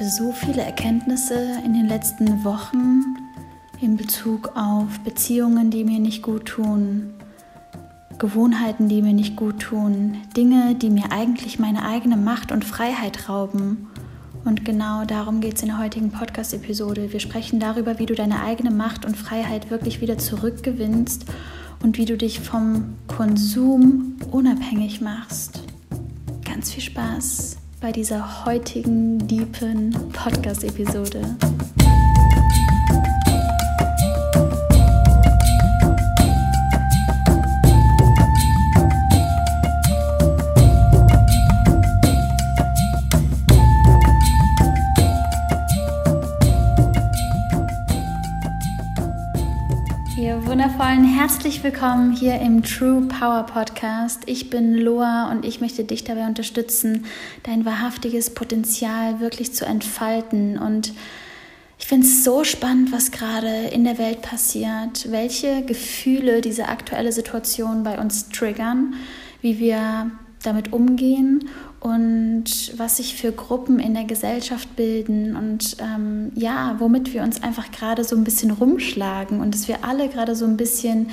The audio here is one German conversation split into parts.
hatte so viele Erkenntnisse in den letzten Wochen in Bezug auf Beziehungen, die mir nicht gut tun, Gewohnheiten, die mir nicht gut tun, Dinge, die mir eigentlich meine eigene Macht und Freiheit rauben. Und genau darum geht es in der heutigen Podcast-Episode. Wir sprechen darüber, wie du deine eigene Macht und Freiheit wirklich wieder zurückgewinnst und wie du dich vom Konsum unabhängig machst. Ganz viel Spaß bei dieser heutigen deepen Podcast-Episode. Wundervollen herzlich willkommen hier im True Power Podcast. Ich bin Loa und ich möchte dich dabei unterstützen, dein wahrhaftiges Potenzial wirklich zu entfalten. Und ich finde es so spannend, was gerade in der Welt passiert, welche Gefühle diese aktuelle Situation bei uns triggern, wie wir damit umgehen und was sich für Gruppen in der Gesellschaft bilden und ähm, ja, womit wir uns einfach gerade so ein bisschen rumschlagen und dass wir alle gerade so ein bisschen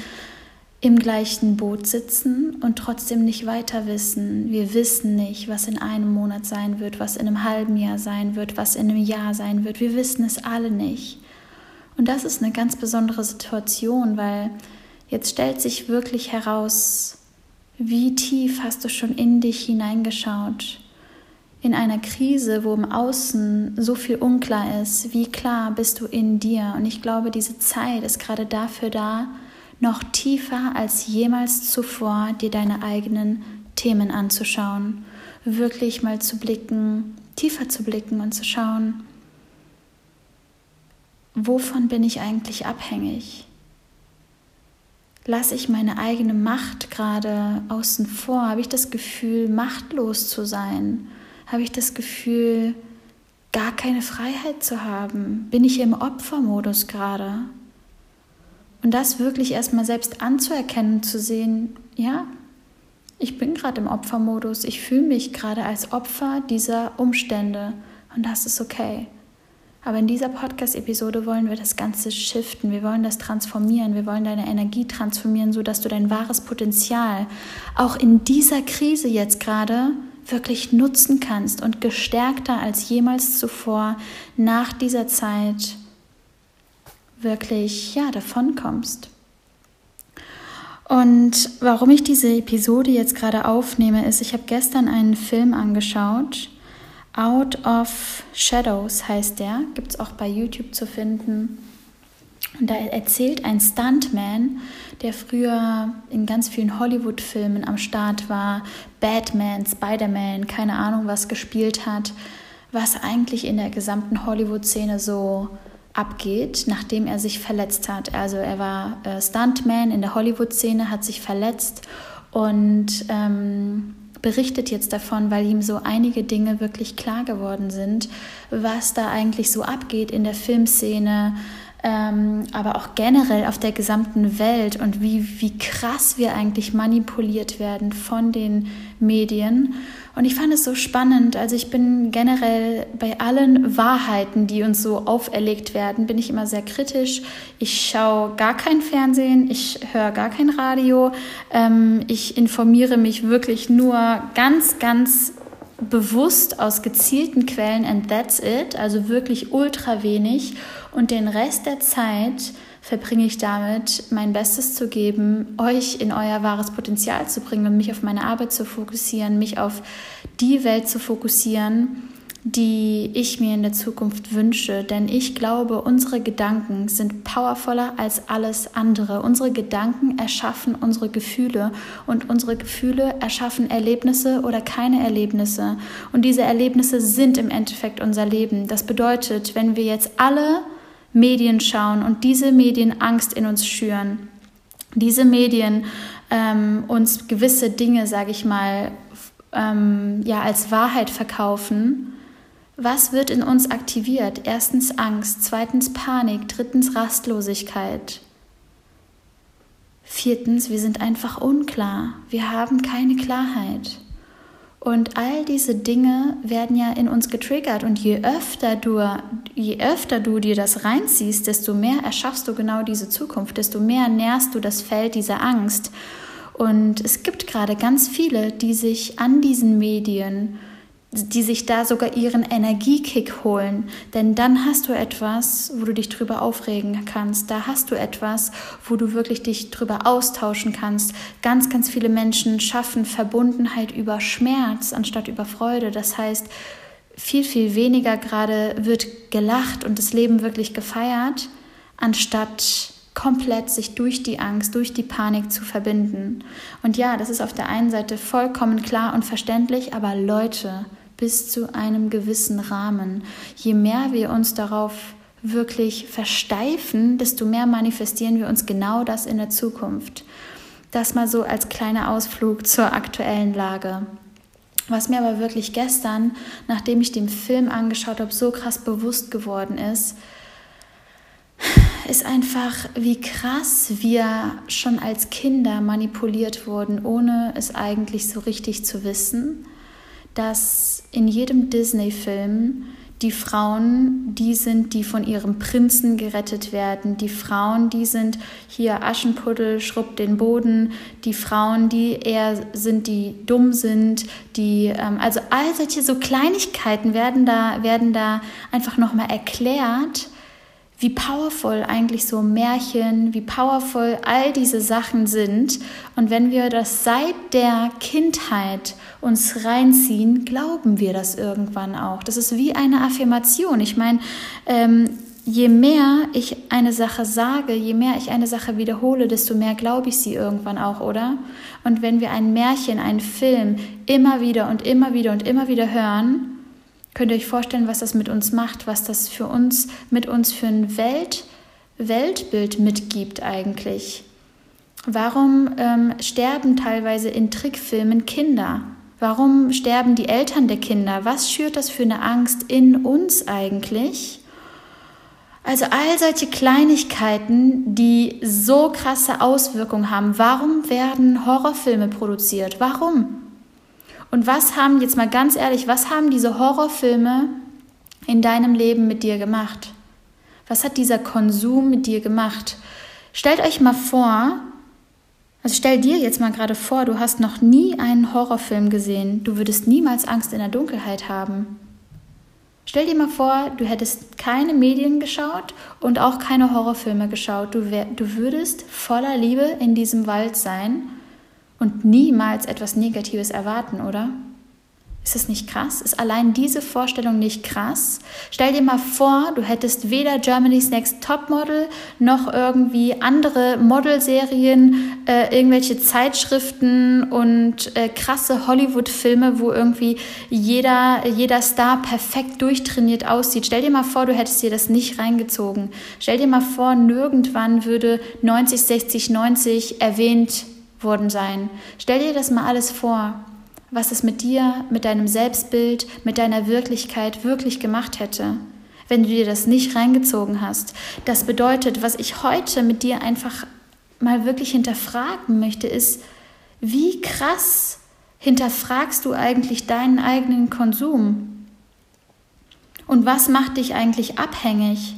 im gleichen Boot sitzen und trotzdem nicht weiter wissen. Wir wissen nicht, was in einem Monat sein wird, was in einem halben Jahr sein wird, was in einem Jahr sein wird. Wir wissen es alle nicht. Und das ist eine ganz besondere Situation, weil jetzt stellt sich wirklich heraus, wie tief hast du schon in dich hineingeschaut? In einer Krise, wo im Außen so viel unklar ist, wie klar bist du in dir? Und ich glaube, diese Zeit ist gerade dafür da, noch tiefer als jemals zuvor dir deine eigenen Themen anzuschauen, wirklich mal zu blicken, tiefer zu blicken und zu schauen, wovon bin ich eigentlich abhängig? Lasse ich meine eigene Macht gerade außen vor? Habe ich das Gefühl, machtlos zu sein? Habe ich das Gefühl, gar keine Freiheit zu haben? Bin ich im Opfermodus gerade? Und das wirklich erstmal selbst anzuerkennen, zu sehen, ja, ich bin gerade im Opfermodus, ich fühle mich gerade als Opfer dieser Umstände und das ist okay. Aber in dieser Podcast-Episode wollen wir das Ganze shiften, wir wollen das transformieren, wir wollen deine Energie transformieren, sodass du dein wahres Potenzial auch in dieser Krise jetzt gerade wirklich nutzen kannst und gestärkter als jemals zuvor nach dieser Zeit wirklich ja davonkommst. Und warum ich diese Episode jetzt gerade aufnehme, ist, ich habe gestern einen Film angeschaut Out of Shadows heißt der, gibt es auch bei YouTube zu finden. Und da erzählt ein Stuntman, der früher in ganz vielen Hollywood-Filmen am Start war, Batman, Spider-Man, keine Ahnung was gespielt hat, was eigentlich in der gesamten Hollywood-Szene so abgeht, nachdem er sich verletzt hat. Also er war äh, Stuntman in der Hollywood-Szene, hat sich verletzt und ähm, berichtet jetzt davon, weil ihm so einige Dinge wirklich klar geworden sind, was da eigentlich so abgeht in der Filmszene, ähm, aber auch generell auf der gesamten Welt und wie, wie krass wir eigentlich manipuliert werden von den Medien. Und ich fand es so spannend. Also ich bin generell bei allen Wahrheiten, die uns so auferlegt werden, bin ich immer sehr kritisch. Ich schaue gar kein Fernsehen, ich höre gar kein Radio. Ähm, ich informiere mich wirklich nur ganz, ganz bewusst aus gezielten Quellen and that's it. Also wirklich ultra wenig. Und den Rest der Zeit verbringe ich damit, mein Bestes zu geben, euch in euer wahres Potenzial zu bringen und mich auf meine Arbeit zu fokussieren, mich auf die Welt zu fokussieren, die ich mir in der Zukunft wünsche. Denn ich glaube, unsere Gedanken sind powervoller als alles andere. Unsere Gedanken erschaffen unsere Gefühle und unsere Gefühle erschaffen Erlebnisse oder keine Erlebnisse. Und diese Erlebnisse sind im Endeffekt unser Leben. Das bedeutet, wenn wir jetzt alle Medien schauen und diese Medien Angst in uns schüren. Diese Medien ähm, uns gewisse Dinge, sage ich mal, ähm, ja, als Wahrheit verkaufen. Was wird in uns aktiviert? Erstens Angst, zweitens Panik, drittens Rastlosigkeit. Viertens, wir sind einfach unklar. Wir haben keine Klarheit. Und all diese Dinge werden ja in uns getriggert. Und je öfter du, je öfter du dir das reinziehst, desto mehr erschaffst du genau diese Zukunft, desto mehr nährst du das Feld dieser Angst. Und es gibt gerade ganz viele, die sich an diesen Medien die sich da sogar ihren Energiekick holen. Denn dann hast du etwas, wo du dich drüber aufregen kannst. Da hast du etwas, wo du wirklich dich drüber austauschen kannst. Ganz, ganz viele Menschen schaffen Verbundenheit über Schmerz anstatt über Freude. Das heißt, viel, viel weniger gerade wird gelacht und das Leben wirklich gefeiert, anstatt komplett sich durch die Angst, durch die Panik zu verbinden. Und ja, das ist auf der einen Seite vollkommen klar und verständlich, aber Leute, bis zu einem gewissen Rahmen. Je mehr wir uns darauf wirklich versteifen, desto mehr manifestieren wir uns genau das in der Zukunft. Das mal so als kleiner Ausflug zur aktuellen Lage. Was mir aber wirklich gestern, nachdem ich den Film angeschaut habe, so krass bewusst geworden ist, ist einfach, wie krass wir schon als Kinder manipuliert wurden, ohne es eigentlich so richtig zu wissen dass in jedem Disney-Film die Frauen, die sind, die von ihrem Prinzen gerettet werden. Die Frauen, die sind hier Aschenputtel, schrubbt den Boden. Die Frauen, die eher sind, die dumm sind. Die, ähm, also all solche so Kleinigkeiten werden da, werden da einfach nochmal erklärt wie powerful eigentlich so Märchen, wie powerful all diese Sachen sind. Und wenn wir das seit der Kindheit uns reinziehen, glauben wir das irgendwann auch. Das ist wie eine Affirmation. Ich meine, ähm, je mehr ich eine Sache sage, je mehr ich eine Sache wiederhole, desto mehr glaube ich sie irgendwann auch, oder? Und wenn wir ein Märchen, einen Film immer wieder und immer wieder und immer wieder hören, Könnt ihr euch vorstellen, was das mit uns macht, was das für uns, mit uns für ein Welt, Weltbild mitgibt eigentlich? Warum ähm, sterben teilweise in Trickfilmen Kinder? Warum sterben die Eltern der Kinder? Was schürt das für eine Angst in uns eigentlich? Also all solche Kleinigkeiten, die so krasse Auswirkungen haben. Warum werden Horrorfilme produziert? Warum? Und was haben, jetzt mal ganz ehrlich, was haben diese Horrorfilme in deinem Leben mit dir gemacht? Was hat dieser Konsum mit dir gemacht? Stellt euch mal vor, also stell dir jetzt mal gerade vor, du hast noch nie einen Horrorfilm gesehen. Du würdest niemals Angst in der Dunkelheit haben. Stell dir mal vor, du hättest keine Medien geschaut und auch keine Horrorfilme geschaut. Du, wär, du würdest voller Liebe in diesem Wald sein und niemals etwas Negatives erwarten, oder? Ist das nicht krass? Ist allein diese Vorstellung nicht krass? Stell dir mal vor, du hättest weder Germany's Next Topmodel noch irgendwie andere Modelserien, äh, irgendwelche Zeitschriften und äh, krasse Hollywood-Filme, wo irgendwie jeder, jeder Star perfekt durchtrainiert aussieht. Stell dir mal vor, du hättest dir das nicht reingezogen. Stell dir mal vor, nirgendwann würde 90, 60, 90 erwähnt worden sein. Stell dir das mal alles vor, was es mit dir, mit deinem Selbstbild, mit deiner Wirklichkeit wirklich gemacht hätte, wenn du dir das nicht reingezogen hast. Das bedeutet, was ich heute mit dir einfach mal wirklich hinterfragen möchte, ist, wie krass hinterfragst du eigentlich deinen eigenen Konsum? Und was macht dich eigentlich abhängig?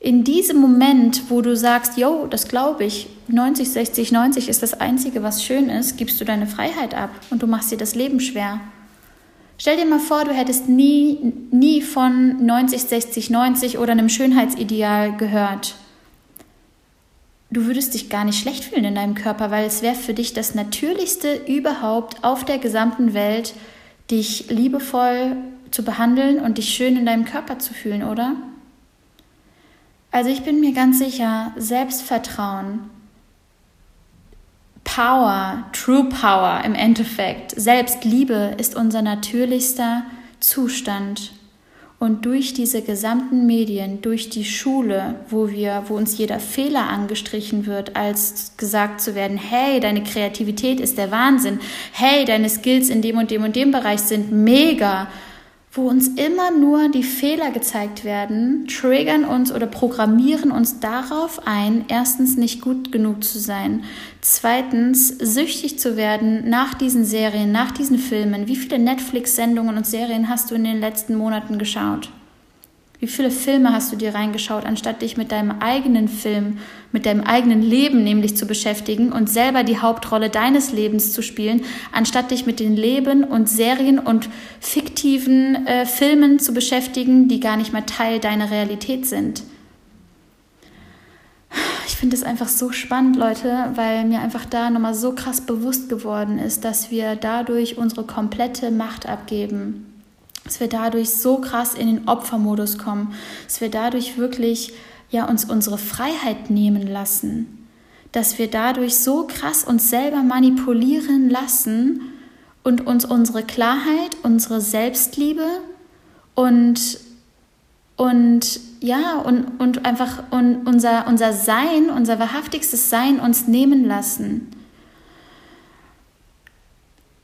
In diesem Moment, wo du sagst, yo, das glaube ich, 90, 60, 90 ist das Einzige, was schön ist, gibst du deine Freiheit ab und du machst dir das Leben schwer. Stell dir mal vor, du hättest nie, nie von 90, 60, 90 oder einem Schönheitsideal gehört. Du würdest dich gar nicht schlecht fühlen in deinem Körper, weil es wäre für dich das Natürlichste überhaupt auf der gesamten Welt, dich liebevoll zu behandeln und dich schön in deinem Körper zu fühlen, oder? Also ich bin mir ganz sicher, Selbstvertrauen, Power, True Power im Endeffekt, Selbstliebe ist unser natürlichster Zustand. Und durch diese gesamten Medien, durch die Schule, wo wir, wo uns jeder Fehler angestrichen wird, als gesagt zu werden, hey, deine Kreativität ist der Wahnsinn, hey, deine Skills in dem und dem und dem Bereich sind mega, wo uns immer nur die Fehler gezeigt werden, triggern uns oder programmieren uns darauf ein, erstens nicht gut genug zu sein, zweitens süchtig zu werden nach diesen Serien, nach diesen Filmen. Wie viele Netflix-Sendungen und Serien hast du in den letzten Monaten geschaut? Wie viele Filme hast du dir reingeschaut, anstatt dich mit deinem eigenen Film, mit deinem eigenen Leben nämlich zu beschäftigen und selber die Hauptrolle deines Lebens zu spielen, anstatt dich mit den Leben und Serien und fiktiven äh, Filmen zu beschäftigen, die gar nicht mehr Teil deiner Realität sind? Ich finde es einfach so spannend, Leute, weil mir einfach da nochmal so krass bewusst geworden ist, dass wir dadurch unsere komplette Macht abgeben dass wir dadurch so krass in den Opfermodus kommen, dass wir dadurch wirklich ja uns unsere Freiheit nehmen lassen, dass wir dadurch so krass uns selber manipulieren lassen und uns unsere Klarheit, unsere Selbstliebe und und ja und, und einfach und unser, unser Sein, unser wahrhaftigstes Sein uns nehmen lassen.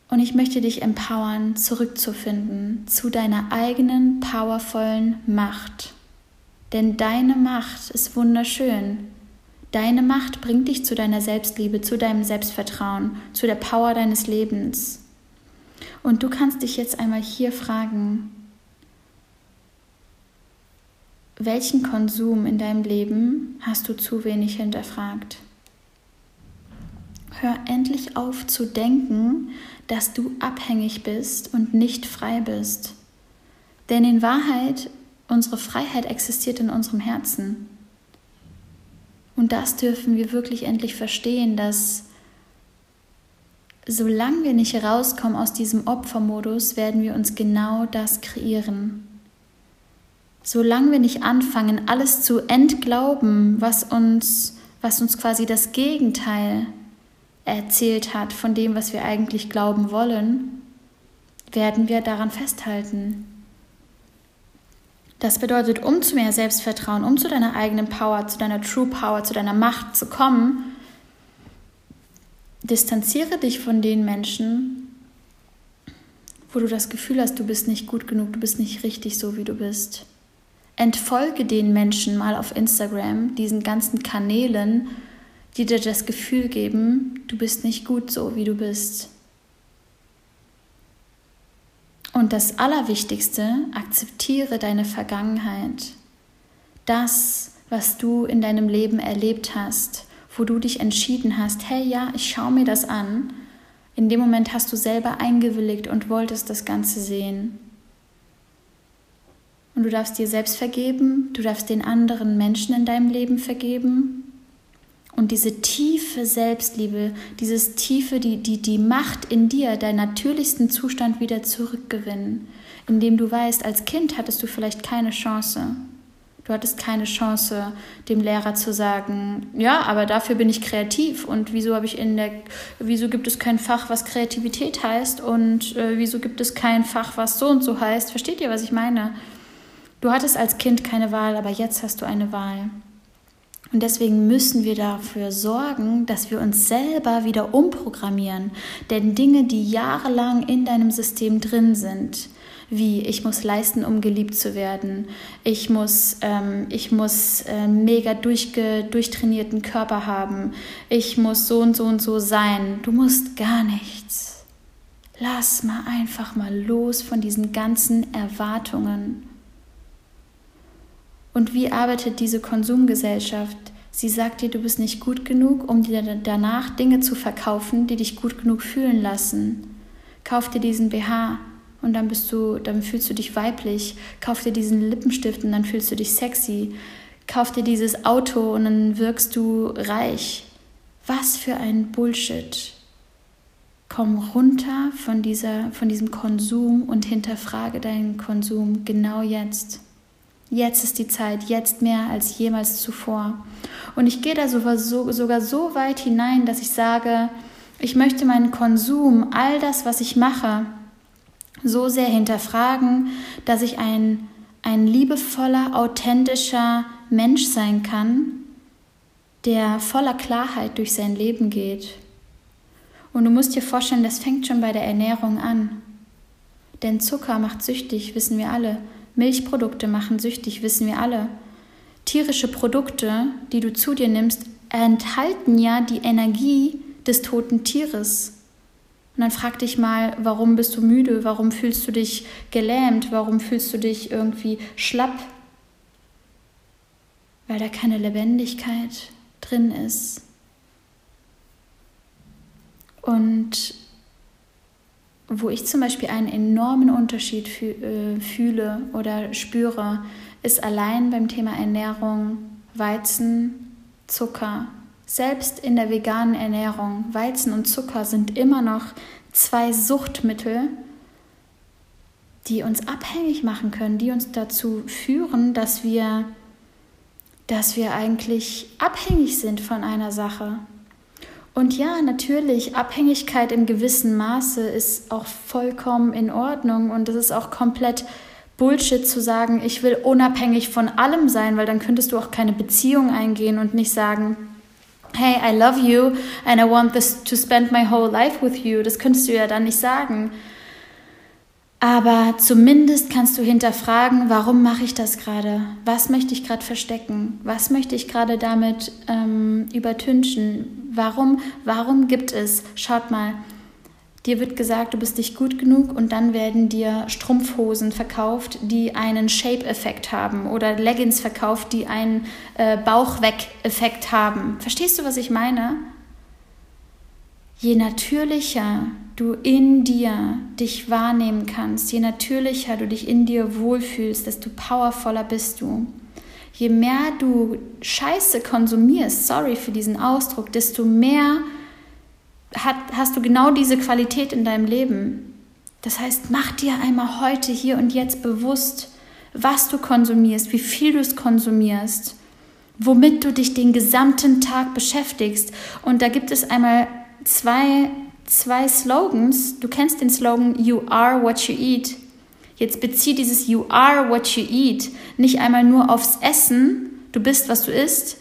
Und ich möchte dich empowern, zurückzufinden zu deiner eigenen powervollen Macht. Denn deine Macht ist wunderschön. Deine Macht bringt dich zu deiner Selbstliebe, zu deinem Selbstvertrauen, zu der Power deines Lebens. Und du kannst dich jetzt einmal hier fragen, welchen Konsum in deinem Leben hast du zu wenig hinterfragt? Hör endlich auf zu denken, dass du abhängig bist und nicht frei bist. Denn in Wahrheit, unsere Freiheit existiert in unserem Herzen. Und das dürfen wir wirklich endlich verstehen, dass solange wir nicht herauskommen aus diesem Opfermodus, werden wir uns genau das kreieren. Solange wir nicht anfangen, alles zu entglauben, was uns, was uns quasi das Gegenteil erzählt hat von dem, was wir eigentlich glauben wollen, werden wir daran festhalten. Das bedeutet, um zu mehr Selbstvertrauen, um zu deiner eigenen Power, zu deiner True Power, zu deiner Macht zu kommen, distanziere dich von den Menschen, wo du das Gefühl hast, du bist nicht gut genug, du bist nicht richtig so, wie du bist. Entfolge den Menschen mal auf Instagram, diesen ganzen Kanälen, die dir das Gefühl geben, du bist nicht gut so, wie du bist. Und das Allerwichtigste, akzeptiere deine Vergangenheit. Das, was du in deinem Leben erlebt hast, wo du dich entschieden hast, hey ja, ich schaue mir das an. In dem Moment hast du selber eingewilligt und wolltest das Ganze sehen. Und du darfst dir selbst vergeben, du darfst den anderen Menschen in deinem Leben vergeben und diese tiefe Selbstliebe, dieses tiefe, die, die, die Macht in dir, deinen natürlichsten Zustand wieder zurückgewinnen, indem du weißt, als Kind hattest du vielleicht keine Chance. Du hattest keine Chance, dem Lehrer zu sagen, ja, aber dafür bin ich kreativ und wieso habe ich in der, wieso gibt es kein Fach, was Kreativität heißt und äh, wieso gibt es kein Fach, was so und so heißt? Versteht ihr, was ich meine? Du hattest als Kind keine Wahl, aber jetzt hast du eine Wahl. Und deswegen müssen wir dafür sorgen, dass wir uns selber wieder umprogrammieren. Denn Dinge, die jahrelang in deinem System drin sind, wie ich muss leisten, um geliebt zu werden, ich muss, ähm, ich muss äh, mega durchge, durchtrainierten Körper haben, ich muss so und so und so sein. Du musst gar nichts. Lass mal einfach mal los von diesen ganzen Erwartungen. Und wie arbeitet diese Konsumgesellschaft? Sie sagt dir, du bist nicht gut genug, um dir danach Dinge zu verkaufen, die dich gut genug fühlen lassen. Kauf dir diesen BH und dann bist du, dann fühlst du dich weiblich. Kauf dir diesen Lippenstift und dann fühlst du dich sexy. Kauf dir dieses Auto und dann wirkst du reich. Was für ein Bullshit. Komm runter von, dieser, von diesem Konsum und hinterfrage deinen Konsum genau jetzt. Jetzt ist die Zeit, jetzt mehr als jemals zuvor. Und ich gehe da sogar so, weit hinein, dass ich sage, ich möchte meinen Konsum, all das, was ich mache, so sehr hinterfragen, dass ich ein, ein liebevoller, authentischer Mensch sein kann, der voller Klarheit durch sein Leben geht. Und du musst dir vorstellen, das fängt schon bei der Ernährung an. Denn Zucker macht süchtig, wissen wir alle. Milchprodukte machen süchtig, wissen wir alle. Tierische Produkte, die du zu dir nimmst, enthalten ja die Energie des toten Tieres. Und dann frag dich mal, warum bist du müde? Warum fühlst du dich gelähmt? Warum fühlst du dich irgendwie schlapp? Weil da keine Lebendigkeit drin ist. Und wo ich zum Beispiel einen enormen Unterschied äh, fühle oder spüre, ist allein beim Thema Ernährung Weizen, Zucker. Selbst in der veganen Ernährung, Weizen und Zucker sind immer noch zwei Suchtmittel, die uns abhängig machen können, die uns dazu führen, dass wir, dass wir eigentlich abhängig sind von einer Sache. Und ja, natürlich, Abhängigkeit im gewissen Maße ist auch vollkommen in Ordnung und es ist auch komplett Bullshit zu sagen, ich will unabhängig von allem sein, weil dann könntest du auch keine Beziehung eingehen und nicht sagen, hey, I love you and I want this to spend my whole life with you. Das könntest du ja dann nicht sagen. Aber zumindest kannst du hinterfragen, warum mache ich das gerade? Was möchte ich gerade verstecken? Was möchte ich gerade damit ähm, übertünchen? Warum, warum gibt es, schaut mal, dir wird gesagt, du bist nicht gut genug und dann werden dir Strumpfhosen verkauft, die einen Shape-Effekt haben oder Leggings verkauft, die einen äh, Bauchweg-Effekt haben. Verstehst du, was ich meine? Je natürlicher du in dir dich wahrnehmen kannst, je natürlicher du dich in dir wohlfühlst, desto powervoller bist du. Je mehr du Scheiße konsumierst, sorry für diesen Ausdruck, desto mehr hat, hast du genau diese Qualität in deinem Leben. Das heißt, mach dir einmal heute, hier und jetzt bewusst, was du konsumierst, wie viel du es konsumierst, womit du dich den gesamten Tag beschäftigst. Und da gibt es einmal zwei, zwei Slogans. Du kennst den Slogan You are what you eat. Jetzt bezieh dieses You are what you eat nicht einmal nur aufs Essen, du bist, was du isst,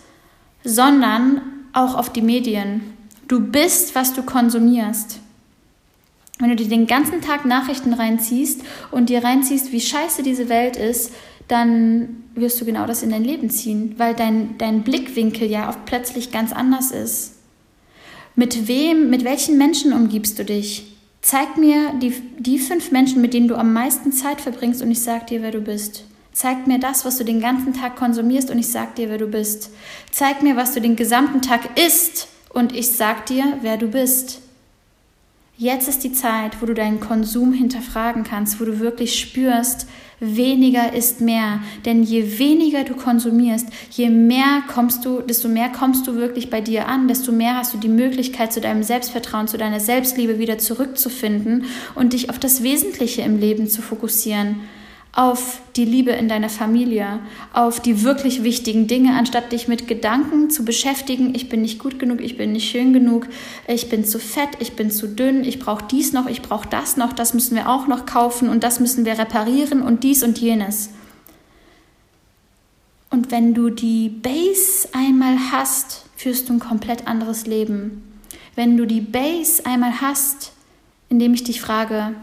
sondern auch auf die Medien. Du bist, was du konsumierst. Wenn du dir den ganzen Tag Nachrichten reinziehst und dir reinziehst, wie scheiße diese Welt ist, dann wirst du genau das in dein Leben ziehen, weil dein, dein Blickwinkel ja auch plötzlich ganz anders ist. Mit wem, mit welchen Menschen umgibst du dich? Zeig mir die, die fünf Menschen, mit denen du am meisten Zeit verbringst und ich sag dir, wer du bist. Zeig mir das, was du den ganzen Tag konsumierst und ich sag dir, wer du bist. Zeig mir, was du den gesamten Tag isst und ich sag dir, wer du bist. Jetzt ist die Zeit, wo du deinen Konsum hinterfragen kannst, wo du wirklich spürst, weniger ist mehr. Denn je weniger du konsumierst, je mehr kommst du, desto mehr kommst du wirklich bei dir an, desto mehr hast du die Möglichkeit, zu deinem Selbstvertrauen, zu deiner Selbstliebe wieder zurückzufinden und dich auf das Wesentliche im Leben zu fokussieren auf die Liebe in deiner Familie, auf die wirklich wichtigen Dinge, anstatt dich mit Gedanken zu beschäftigen, ich bin nicht gut genug, ich bin nicht schön genug, ich bin zu fett, ich bin zu dünn, ich brauche dies noch, ich brauche das noch, das müssen wir auch noch kaufen und das müssen wir reparieren und dies und jenes. Und wenn du die Base einmal hast, führst du ein komplett anderes Leben. Wenn du die Base einmal hast, indem ich dich frage,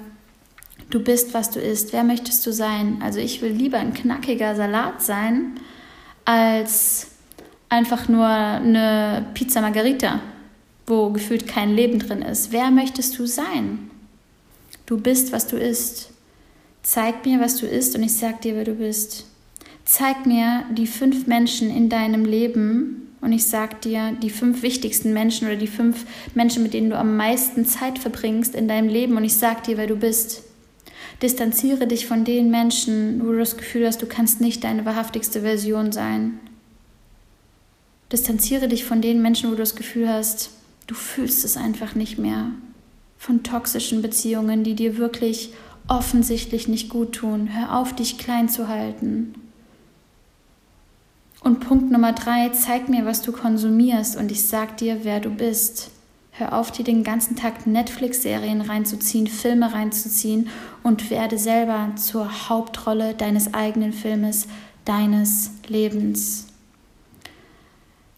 Du bist, was du isst. Wer möchtest du sein? Also ich will lieber ein knackiger Salat sein, als einfach nur eine Pizza Margarita, wo gefühlt kein Leben drin ist. Wer möchtest du sein? Du bist, was du isst. Zeig mir, was du isst und ich sag dir, wer du bist. Zeig mir die fünf Menschen in deinem Leben und ich sag dir die fünf wichtigsten Menschen oder die fünf Menschen, mit denen du am meisten Zeit verbringst in deinem Leben und ich sag dir, wer du bist. Distanziere dich von den Menschen, wo du das Gefühl hast, du kannst nicht deine wahrhaftigste Version sein. Distanziere dich von den Menschen, wo du das Gefühl hast, du fühlst es einfach nicht mehr. Von toxischen Beziehungen, die dir wirklich offensichtlich nicht gut tun. Hör auf, dich klein zu halten. Und Punkt Nummer drei, zeig mir, was du konsumierst und ich sag dir, wer du bist. Hör auf, dir den ganzen Tag Netflix-Serien reinzuziehen, Filme reinzuziehen und werde selber zur Hauptrolle deines eigenen Filmes, deines Lebens.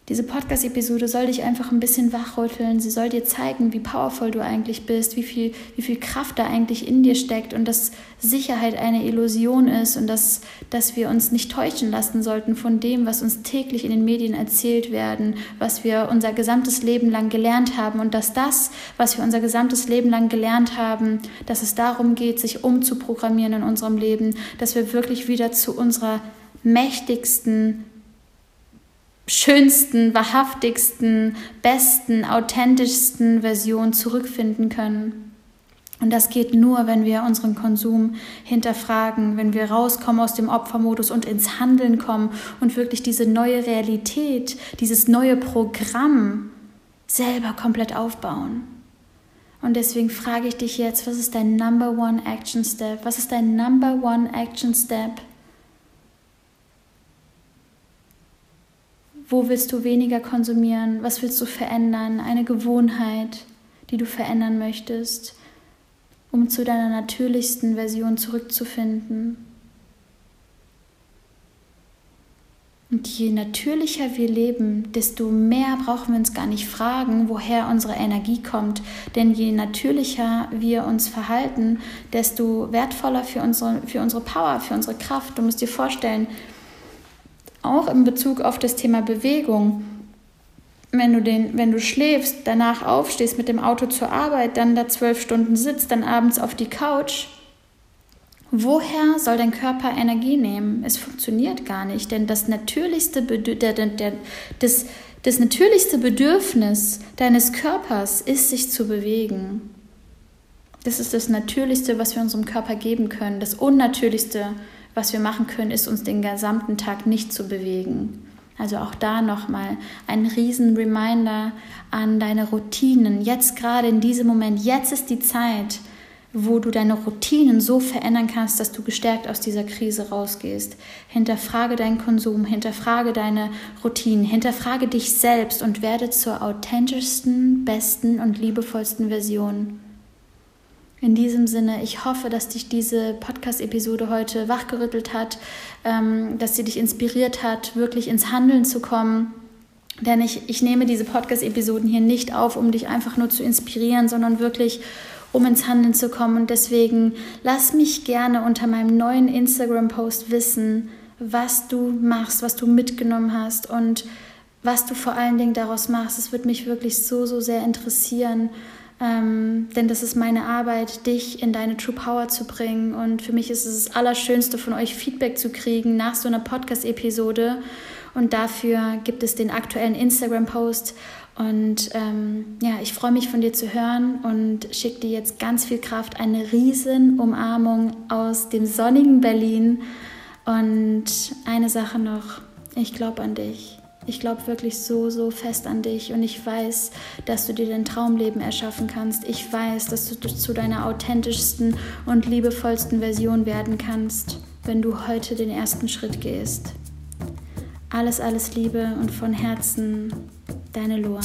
Diese Podcast-Episode soll dich einfach ein bisschen wachrütteln. Sie soll dir zeigen, wie powerful du eigentlich bist, wie viel, wie viel Kraft da eigentlich in dir steckt und dass Sicherheit eine Illusion ist und dass, dass wir uns nicht täuschen lassen sollten von dem, was uns täglich in den Medien erzählt werden, was wir unser gesamtes Leben lang gelernt haben und dass das, was wir unser gesamtes Leben lang gelernt haben, dass es darum geht, sich umzuprogrammieren in unserem Leben, dass wir wirklich wieder zu unserer mächtigsten schönsten, wahrhaftigsten, besten, authentischsten Version zurückfinden können. Und das geht nur, wenn wir unseren Konsum hinterfragen, wenn wir rauskommen aus dem Opfermodus und ins Handeln kommen und wirklich diese neue Realität, dieses neue Programm selber komplett aufbauen. Und deswegen frage ich dich jetzt, was ist dein Number One Action Step? Was ist dein Number One Action Step? Wo willst du weniger konsumieren? Was willst du verändern? Eine Gewohnheit, die du verändern möchtest, um zu deiner natürlichsten Version zurückzufinden. Und je natürlicher wir leben, desto mehr brauchen wir uns gar nicht fragen, woher unsere Energie kommt. Denn je natürlicher wir uns verhalten, desto wertvoller für unsere, für unsere Power, für unsere Kraft. Du musst dir vorstellen, auch in Bezug auf das Thema Bewegung. Wenn du, den, wenn du schläfst, danach aufstehst, mit dem Auto zur Arbeit, dann da zwölf Stunden sitzt, dann abends auf die Couch, woher soll dein Körper Energie nehmen? Es funktioniert gar nicht, denn das natürlichste, Bedür der, der, das, das natürlichste Bedürfnis deines Körpers ist, sich zu bewegen. Das ist das Natürlichste, was wir unserem Körper geben können. Das Unnatürlichste, was wir machen können, ist uns den gesamten Tag nicht zu bewegen. Also auch da nochmal ein riesen Reminder an deine Routinen. Jetzt gerade in diesem Moment, jetzt ist die Zeit, wo du deine Routinen so verändern kannst, dass du gestärkt aus dieser Krise rausgehst. Hinterfrage deinen Konsum, hinterfrage deine Routinen, hinterfrage dich selbst und werde zur authentischsten, besten und liebevollsten Version. In diesem Sinne, ich hoffe, dass dich diese Podcast-Episode heute wachgerüttelt hat, ähm, dass sie dich inspiriert hat, wirklich ins Handeln zu kommen. Denn ich, ich nehme diese Podcast-Episoden hier nicht auf, um dich einfach nur zu inspirieren, sondern wirklich, um ins Handeln zu kommen. Und deswegen lass mich gerne unter meinem neuen Instagram-Post wissen, was du machst, was du mitgenommen hast und was du vor allen Dingen daraus machst. Es wird mich wirklich so, so sehr interessieren. Ähm, denn das ist meine Arbeit, dich in deine True Power zu bringen. Und für mich ist es das Allerschönste, von euch Feedback zu kriegen nach so einer Podcast-Episode. Und dafür gibt es den aktuellen Instagram-Post. Und ähm, ja, ich freue mich von dir zu hören und schicke dir jetzt ganz viel Kraft, eine riesen Umarmung aus dem sonnigen Berlin. Und eine Sache noch, ich glaube an dich. Ich glaube wirklich so, so fest an dich und ich weiß, dass du dir dein Traumleben erschaffen kannst. Ich weiß, dass du zu deiner authentischsten und liebevollsten Version werden kannst, wenn du heute den ersten Schritt gehst. Alles, alles Liebe und von Herzen, deine Loa.